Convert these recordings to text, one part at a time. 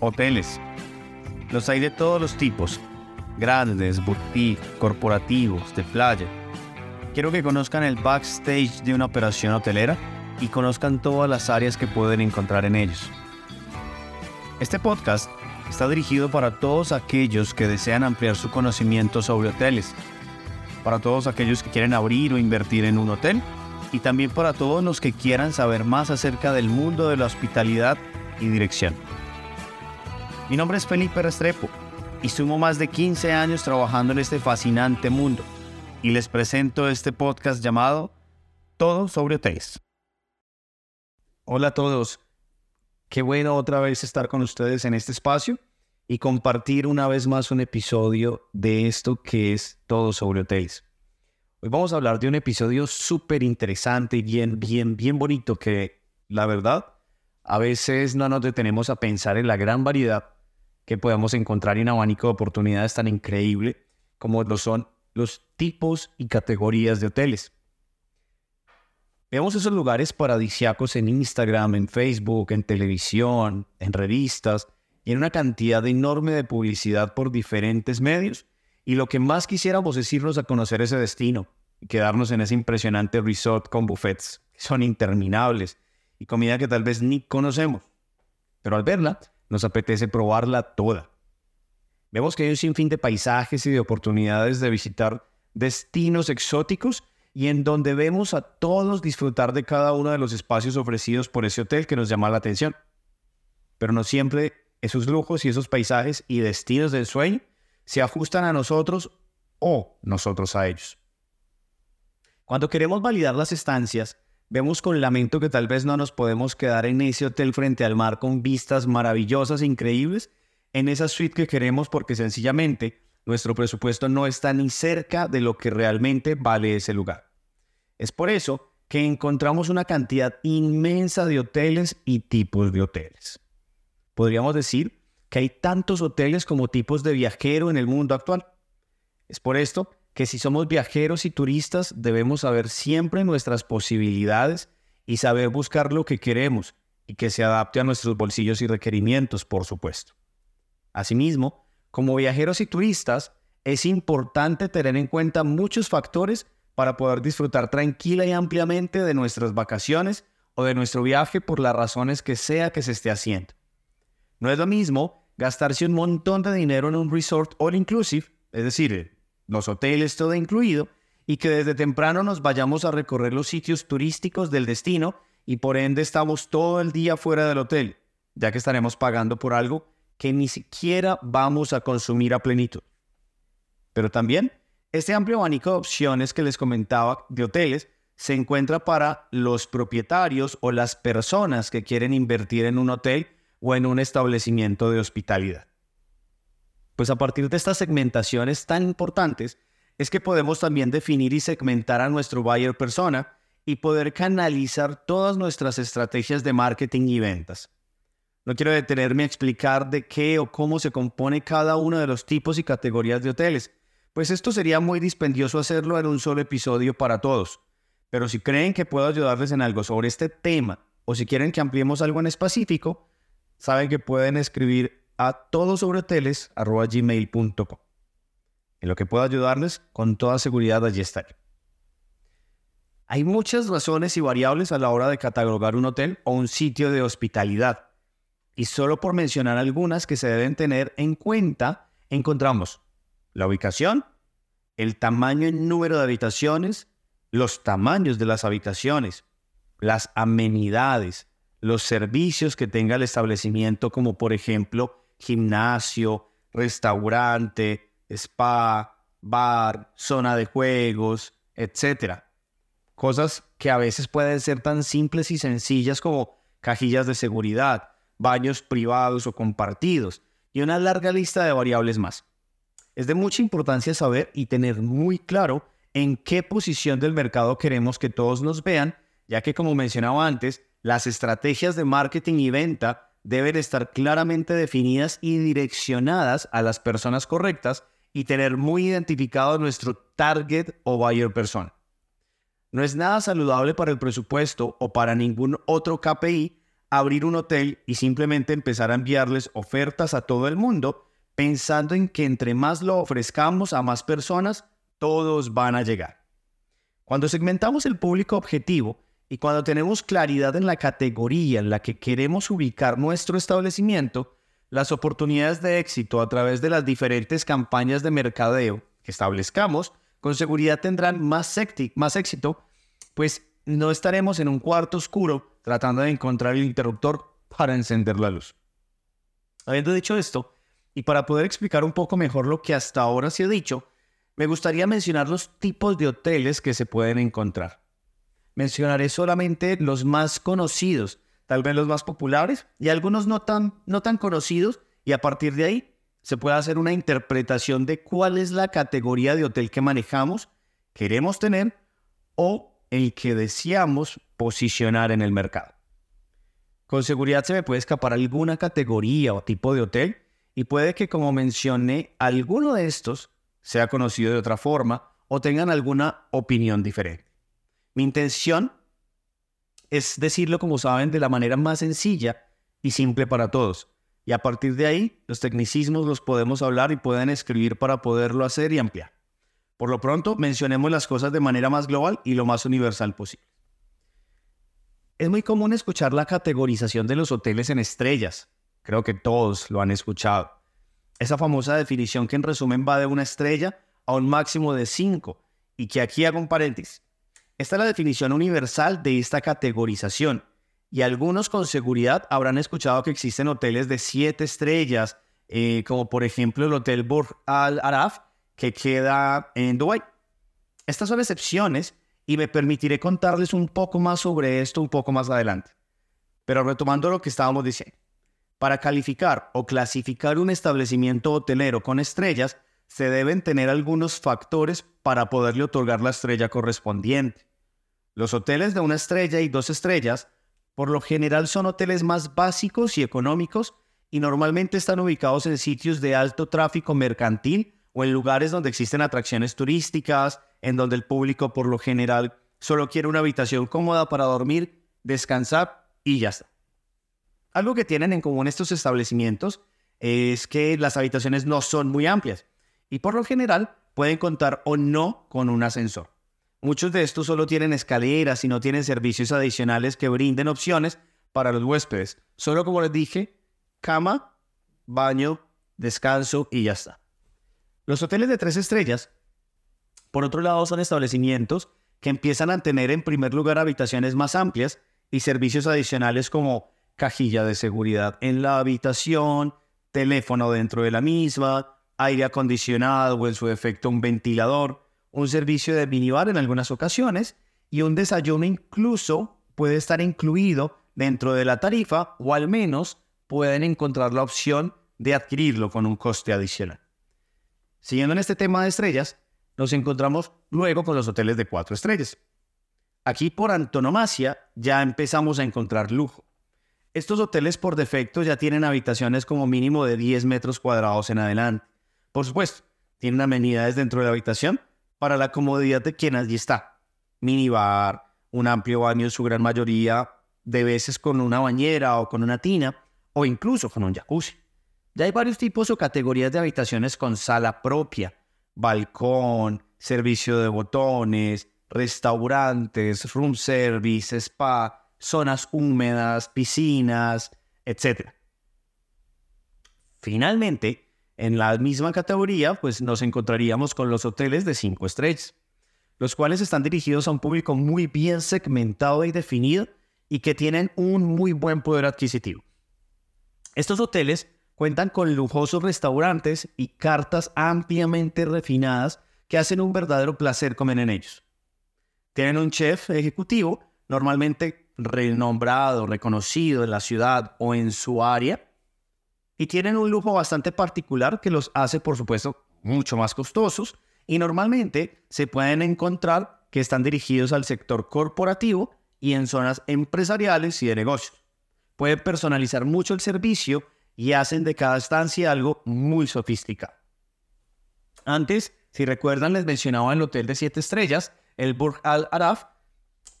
hoteles. Los hay de todos los tipos, grandes, boutique, corporativos, de playa. Quiero que conozcan el backstage de una operación hotelera y conozcan todas las áreas que pueden encontrar en ellos. Este podcast está dirigido para todos aquellos que desean ampliar su conocimiento sobre hoteles, para todos aquellos que quieren abrir o invertir en un hotel y también para todos los que quieran saber más acerca del mundo de la hospitalidad y dirección. Mi nombre es Felipe Restrepo y sumo más de 15 años trabajando en este fascinante mundo y les presento este podcast llamado Todo sobre hoteles. Hola a todos, qué bueno otra vez estar con ustedes en este espacio y compartir una vez más un episodio de esto que es Todo sobre hoteles. Hoy vamos a hablar de un episodio súper interesante y bien, bien, bien bonito que, la verdad, a veces no nos detenemos a pensar en la gran variedad que podemos encontrar en abanico de oportunidades tan increíble como lo son los tipos y categorías de hoteles. Vemos esos lugares paradisiacos en Instagram, en Facebook, en televisión, en revistas y en una cantidad enorme de publicidad por diferentes medios y lo que más quisiéramos es irnos a conocer ese destino y quedarnos en ese impresionante resort con buffets que son interminables y comida que tal vez ni conocemos. Pero al verla, nos apetece probarla toda. Vemos que hay un sinfín de paisajes y de oportunidades de visitar destinos exóticos y en donde vemos a todos disfrutar de cada uno de los espacios ofrecidos por ese hotel que nos llama la atención. Pero no siempre esos lujos y esos paisajes y destinos del sueño se ajustan a nosotros o nosotros a ellos. Cuando queremos validar las estancias, vemos con lamento que tal vez no nos podemos quedar en ese hotel frente al mar con vistas maravillosas e increíbles, en esa suite que queremos porque sencillamente nuestro presupuesto no está ni cerca de lo que realmente vale ese lugar. Es por eso que encontramos una cantidad inmensa de hoteles y tipos de hoteles. Podríamos decir que hay tantos hoteles como tipos de viajero en el mundo actual. Es por esto que si somos viajeros y turistas debemos saber siempre nuestras posibilidades y saber buscar lo que queremos y que se adapte a nuestros bolsillos y requerimientos, por supuesto. Asimismo, como viajeros y turistas, es importante tener en cuenta muchos factores para poder disfrutar tranquila y ampliamente de nuestras vacaciones o de nuestro viaje por las razones que sea que se esté haciendo. No es lo mismo gastarse un montón de dinero en un resort all inclusive, es decir, los hoteles todo incluido, y que desde temprano nos vayamos a recorrer los sitios turísticos del destino y por ende estamos todo el día fuera del hotel, ya que estaremos pagando por algo que ni siquiera vamos a consumir a plenitud. Pero también, este amplio abanico de opciones que les comentaba de hoteles se encuentra para los propietarios o las personas que quieren invertir en un hotel o en un establecimiento de hospitalidad. Pues a partir de estas segmentaciones tan importantes es que podemos también definir y segmentar a nuestro buyer persona y poder canalizar todas nuestras estrategias de marketing y ventas. No quiero detenerme a explicar de qué o cómo se compone cada uno de los tipos y categorías de hoteles, pues esto sería muy dispendioso hacerlo en un solo episodio para todos. Pero si creen que puedo ayudarles en algo sobre este tema o si quieren que ampliemos algo en específico, saben que pueden escribir a todosobrehoteles.gmail.com. En lo que pueda ayudarles, con toda seguridad allí estaré. Hay muchas razones y variables a la hora de catalogar un hotel o un sitio de hospitalidad. Y solo por mencionar algunas que se deben tener en cuenta, encontramos la ubicación, el tamaño y número de habitaciones, los tamaños de las habitaciones, las amenidades, los servicios que tenga el establecimiento, como por ejemplo gimnasio, restaurante, spa, bar, zona de juegos, etc. Cosas que a veces pueden ser tan simples y sencillas como cajillas de seguridad, baños privados o compartidos, y una larga lista de variables más. Es de mucha importancia saber y tener muy claro en qué posición del mercado queremos que todos nos vean, ya que como mencionaba antes, las estrategias de marketing y venta deben estar claramente definidas y direccionadas a las personas correctas y tener muy identificado nuestro target o buyer persona. No es nada saludable para el presupuesto o para ningún otro KPI abrir un hotel y simplemente empezar a enviarles ofertas a todo el mundo, pensando en que entre más lo ofrezcamos a más personas, todos van a llegar. Cuando segmentamos el público objetivo y cuando tenemos claridad en la categoría en la que queremos ubicar nuestro establecimiento, las oportunidades de éxito a través de las diferentes campañas de mercadeo que establezcamos, con seguridad tendrán más, éxito, pues no estaremos en un cuarto oscuro tratando de encontrar el interruptor para encender la luz. Habiendo dicho esto, y para poder explicar un poco mejor lo que hasta ahora se ha dicho, me gustaría mencionar los tipos de hoteles que se pueden encontrar. Mencionaré solamente los más conocidos, tal vez los más populares y algunos no tan, no tan conocidos, y a partir de ahí se puede hacer una interpretación de cuál es la categoría de hotel que manejamos, queremos tener o el que deseamos posicionar en el mercado. Con seguridad se me puede escapar alguna categoría o tipo de hotel y puede que como mencioné alguno de estos sea conocido de otra forma o tengan alguna opinión diferente. Mi intención es decirlo, como saben, de la manera más sencilla y simple para todos. Y a partir de ahí, los tecnicismos los podemos hablar y pueden escribir para poderlo hacer y ampliar. Por lo pronto, mencionemos las cosas de manera más global y lo más universal posible. Es muy común escuchar la categorización de los hoteles en estrellas. Creo que todos lo han escuchado. Esa famosa definición que en resumen va de una estrella a un máximo de cinco y que aquí hago un paréntesis. Esta es la definición universal de esta categorización y algunos con seguridad habrán escuchado que existen hoteles de siete estrellas, eh, como por ejemplo el Hotel Burj Al Araf, que queda en Dubái. Estas son excepciones y me permitiré contarles un poco más sobre esto un poco más adelante. Pero retomando lo que estábamos diciendo. Para calificar o clasificar un establecimiento hotelero con estrellas, se deben tener algunos factores para poderle otorgar la estrella correspondiente. Los hoteles de una estrella y dos estrellas, por lo general son hoteles más básicos y económicos y normalmente están ubicados en sitios de alto tráfico mercantil o en lugares donde existen atracciones turísticas, en donde el público por lo general solo quiere una habitación cómoda para dormir, descansar y ya está. Algo que tienen en común estos establecimientos es que las habitaciones no son muy amplias y por lo general pueden contar o no con un ascensor. Muchos de estos solo tienen escaleras y no tienen servicios adicionales que brinden opciones para los huéspedes. Solo como les dije, cama, baño, descanso y ya está. Los hoteles de tres estrellas, por otro lado, son establecimientos que empiezan a tener en primer lugar habitaciones más amplias y servicios adicionales como cajilla de seguridad en la habitación, teléfono dentro de la misma, aire acondicionado o en su defecto un ventilador, un servicio de minibar en algunas ocasiones y un desayuno incluso puede estar incluido dentro de la tarifa o al menos pueden encontrar la opción de adquirirlo con un coste adicional. Siguiendo en este tema de estrellas, nos encontramos luego con los hoteles de cuatro estrellas. Aquí por antonomasia ya empezamos a encontrar lujo. Estos hoteles por defecto ya tienen habitaciones como mínimo de 10 metros cuadrados en adelante. Por supuesto, tienen amenidades dentro de la habitación para la comodidad de quien allí está. Minibar, un amplio baño en su gran mayoría, de veces con una bañera o con una tina, o incluso con un jacuzzi. Ya hay varios tipos o categorías de habitaciones con sala propia, balcón, servicio de botones, restaurantes, room service, spa, zonas húmedas, piscinas, etc. Finalmente, en la misma categoría, pues nos encontraríamos con los hoteles de 5 estrellas, los cuales están dirigidos a un público muy bien segmentado y definido y que tienen un muy buen poder adquisitivo. Estos hoteles cuentan con lujosos restaurantes y cartas ampliamente refinadas que hacen un verdadero placer comer en ellos. Tienen un chef ejecutivo, normalmente renombrado, reconocido en la ciudad o en su área, y tienen un lujo bastante particular que los hace, por supuesto, mucho más costosos, y normalmente se pueden encontrar que están dirigidos al sector corporativo y en zonas empresariales y de negocios. Pueden personalizar mucho el servicio y hacen de cada estancia algo muy sofisticado. Antes, si recuerdan, les mencionaba el hotel de siete estrellas, el Burj Al Araf.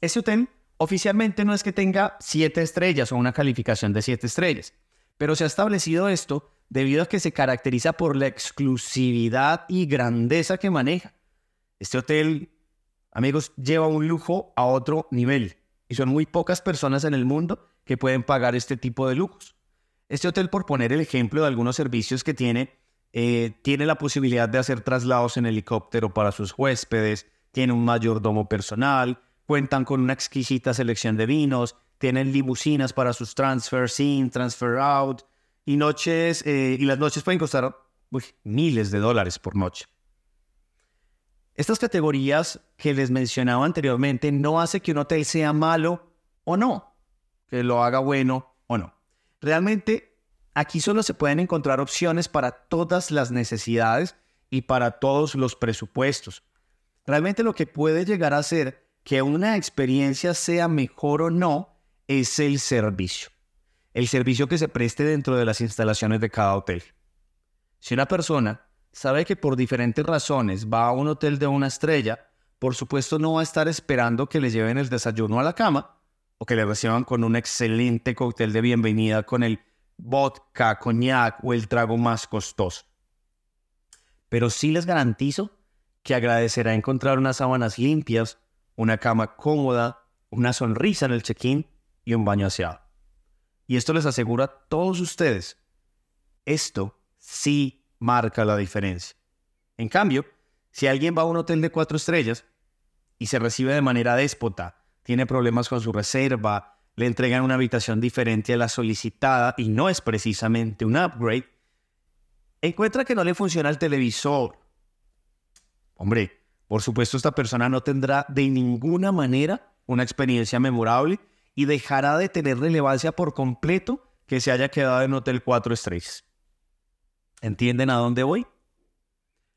Ese hotel Oficialmente no es que tenga siete estrellas o una calificación de siete estrellas, pero se ha establecido esto debido a que se caracteriza por la exclusividad y grandeza que maneja. Este hotel, amigos, lleva un lujo a otro nivel y son muy pocas personas en el mundo que pueden pagar este tipo de lujos. Este hotel, por poner el ejemplo de algunos servicios que tiene, eh, tiene la posibilidad de hacer traslados en helicóptero para sus huéspedes, tiene un mayordomo personal, cuentan con una exquisita selección de vinos, tienen limusinas para sus transfers in, transfer out, y noches, eh, y las noches pueden costar miles de dólares por noche. Estas categorías que les mencionaba anteriormente no hace que un hotel sea malo o no, que lo haga bueno o no. Realmente aquí solo se pueden encontrar opciones para todas las necesidades y para todos los presupuestos. Realmente lo que puede llegar a ser que una experiencia sea mejor o no es el servicio. El servicio que se preste dentro de las instalaciones de cada hotel. Si una persona sabe que por diferentes razones va a un hotel de una estrella, por supuesto no va a estar esperando que le lleven el desayuno a la cama o que le reciban con un excelente cóctel de bienvenida con el vodka, coñac o el trago más costoso. Pero sí les garantizo que agradecerá encontrar unas sábanas limpias, una cama cómoda, una sonrisa en el check-in y un baño aseado. Y esto les asegura a todos ustedes, esto sí marca la diferencia. En cambio, si alguien va a un hotel de cuatro estrellas y se recibe de manera déspota, tiene problemas con su reserva, le entregan una habitación diferente a la solicitada y no es precisamente un upgrade, encuentra que no le funciona el televisor. Hombre, por supuesto esta persona no tendrá de ninguna manera una experiencia memorable y dejará de tener relevancia por completo que se haya quedado en Hotel 4 estrellas. ¿Entienden a dónde voy?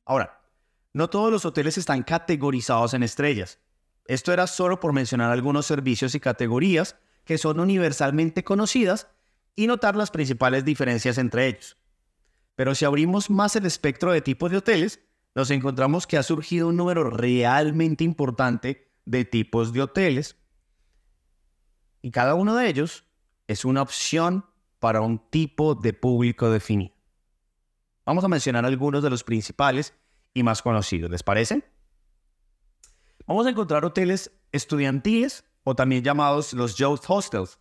Ahora, no todos los hoteles están categorizados en estrellas. Esto era solo por mencionar algunos servicios y categorías que son universalmente conocidas y notar las principales diferencias entre ellos. Pero si abrimos más el espectro de tipos de hoteles, nos encontramos que ha surgido un número realmente importante de tipos de hoteles y cada uno de ellos es una opción para un tipo de público definido. Vamos a mencionar algunos de los principales y más conocidos, ¿les parece? Vamos a encontrar hoteles estudiantiles o también llamados los youth hostels.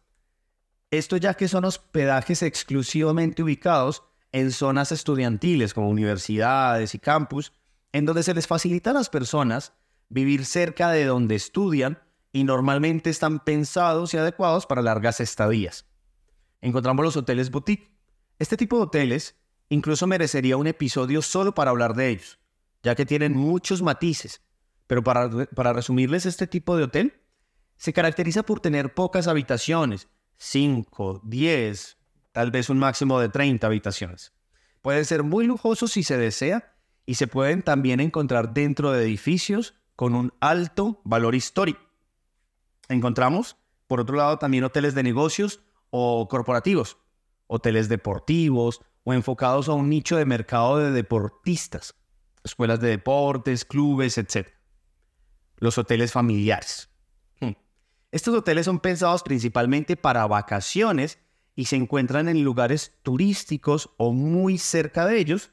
Esto ya que son hospedajes exclusivamente ubicados en zonas estudiantiles como universidades y campus, en donde se les facilita a las personas vivir cerca de donde estudian y normalmente están pensados y adecuados para largas estadías. Encontramos los hoteles boutique. Este tipo de hoteles incluso merecería un episodio solo para hablar de ellos, ya que tienen muchos matices. Pero para, para resumirles, este tipo de hotel se caracteriza por tener pocas habitaciones, 5, 10, tal vez un máximo de 30 habitaciones. Puede ser muy lujoso si se desea y se pueden también encontrar dentro de edificios con un alto valor histórico. Encontramos, por otro lado, también hoteles de negocios o corporativos, hoteles deportivos, o enfocados a un nicho de mercado de deportistas, escuelas de deportes, clubes, etc. Los hoteles familiares. Hmm. Estos hoteles son pensados principalmente para vacaciones y se encuentran en lugares turísticos o muy cerca de ellos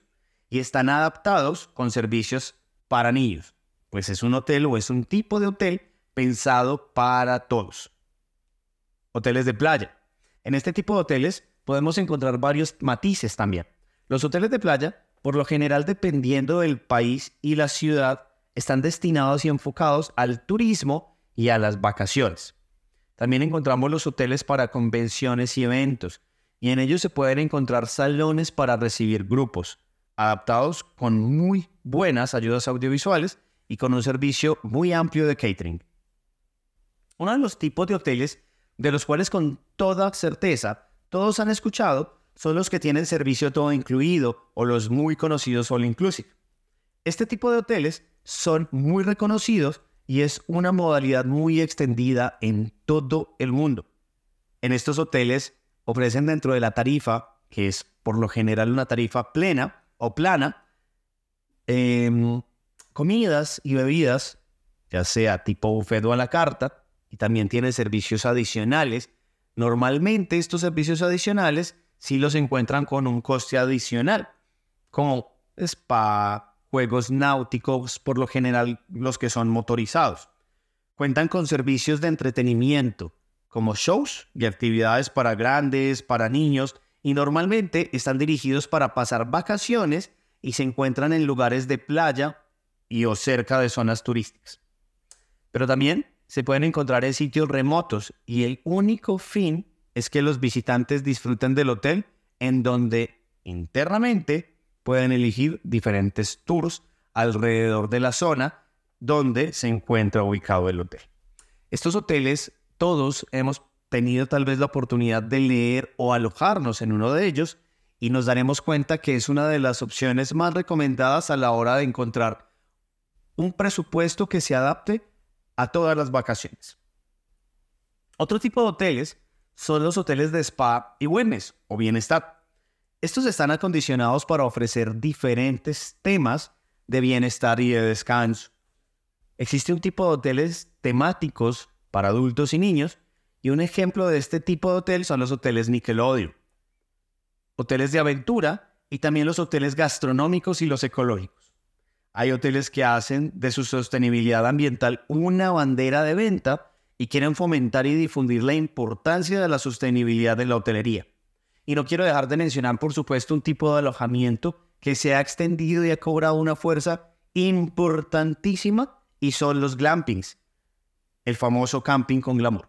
y están adaptados con servicios para niños, pues es un hotel o es un tipo de hotel pensado para todos. Hoteles de playa. En este tipo de hoteles podemos encontrar varios matices también. Los hoteles de playa, por lo general dependiendo del país y la ciudad, están destinados y enfocados al turismo y a las vacaciones. También encontramos los hoteles para convenciones y eventos, y en ellos se pueden encontrar salones para recibir grupos, adaptados con muy buenas ayudas audiovisuales y con un servicio muy amplio de catering. Uno de los tipos de hoteles de los cuales con toda certeza todos han escuchado son los que tienen servicio todo incluido o los muy conocidos All Inclusive. Este tipo de hoteles son muy reconocidos y es una modalidad muy extendida en todo el mundo. En estos hoteles ofrecen dentro de la tarifa, que es por lo general una tarifa plena o plana, em, comidas y bebidas, ya sea tipo buffet o a la carta, también tiene servicios adicionales. Normalmente estos servicios adicionales sí los encuentran con un coste adicional, como spa, juegos náuticos, por lo general los que son motorizados. Cuentan con servicios de entretenimiento, como shows y actividades para grandes, para niños, y normalmente están dirigidos para pasar vacaciones y se encuentran en lugares de playa y o cerca de zonas turísticas. Pero también se pueden encontrar en sitios remotos y el único fin es que los visitantes disfruten del hotel en donde internamente pueden elegir diferentes tours alrededor de la zona donde se encuentra ubicado el hotel. Estos hoteles, todos hemos tenido tal vez la oportunidad de leer o alojarnos en uno de ellos y nos daremos cuenta que es una de las opciones más recomendadas a la hora de encontrar un presupuesto que se adapte a todas las vacaciones. Otro tipo de hoteles son los hoteles de spa y wellness o bienestar. Estos están acondicionados para ofrecer diferentes temas de bienestar y de descanso. Existe un tipo de hoteles temáticos para adultos y niños y un ejemplo de este tipo de hotel son los hoteles Nickelodeon. Hoteles de aventura y también los hoteles gastronómicos y los ecológicos. Hay hoteles que hacen de su sostenibilidad ambiental una bandera de venta y quieren fomentar y difundir la importancia de la sostenibilidad de la hotelería. Y no quiero dejar de mencionar, por supuesto, un tipo de alojamiento que se ha extendido y ha cobrado una fuerza importantísima y son los glampings, el famoso camping con glamour.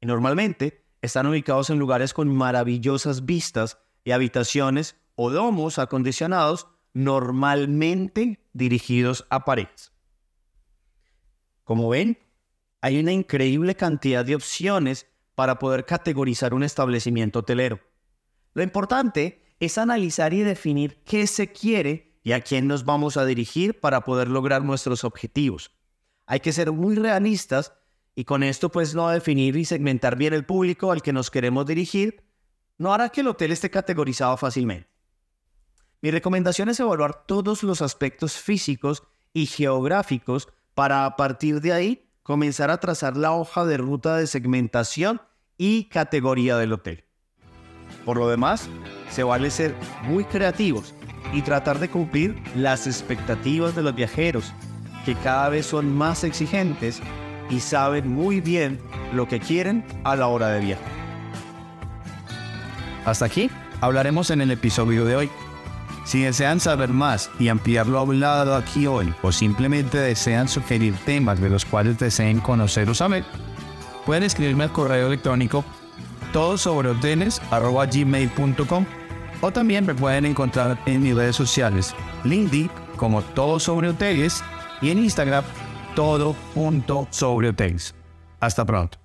Y normalmente están ubicados en lugares con maravillosas vistas y habitaciones o domos acondicionados normalmente dirigidos a parejas. Como ven, hay una increíble cantidad de opciones para poder categorizar un establecimiento hotelero. Lo importante es analizar y definir qué se quiere y a quién nos vamos a dirigir para poder lograr nuestros objetivos. Hay que ser muy realistas y con esto pues no definir y segmentar bien el público al que nos queremos dirigir no hará que el hotel esté categorizado fácilmente. Mi recomendación es evaluar todos los aspectos físicos y geográficos para a partir de ahí comenzar a trazar la hoja de ruta de segmentación y categoría del hotel. Por lo demás, se vale ser muy creativos y tratar de cumplir las expectativas de los viajeros, que cada vez son más exigentes y saben muy bien lo que quieren a la hora de viajar. Hasta aquí hablaremos en el episodio de hoy. Si desean saber más y ampliar lo hablado aquí hoy o simplemente desean sugerir temas de los cuales deseen conocer o saber, pueden escribirme al correo electrónico todo sobre o también me pueden encontrar en mis redes sociales LinkedIn como todo sobre hoteles y en Instagram todo sobre hoteles. Hasta pronto.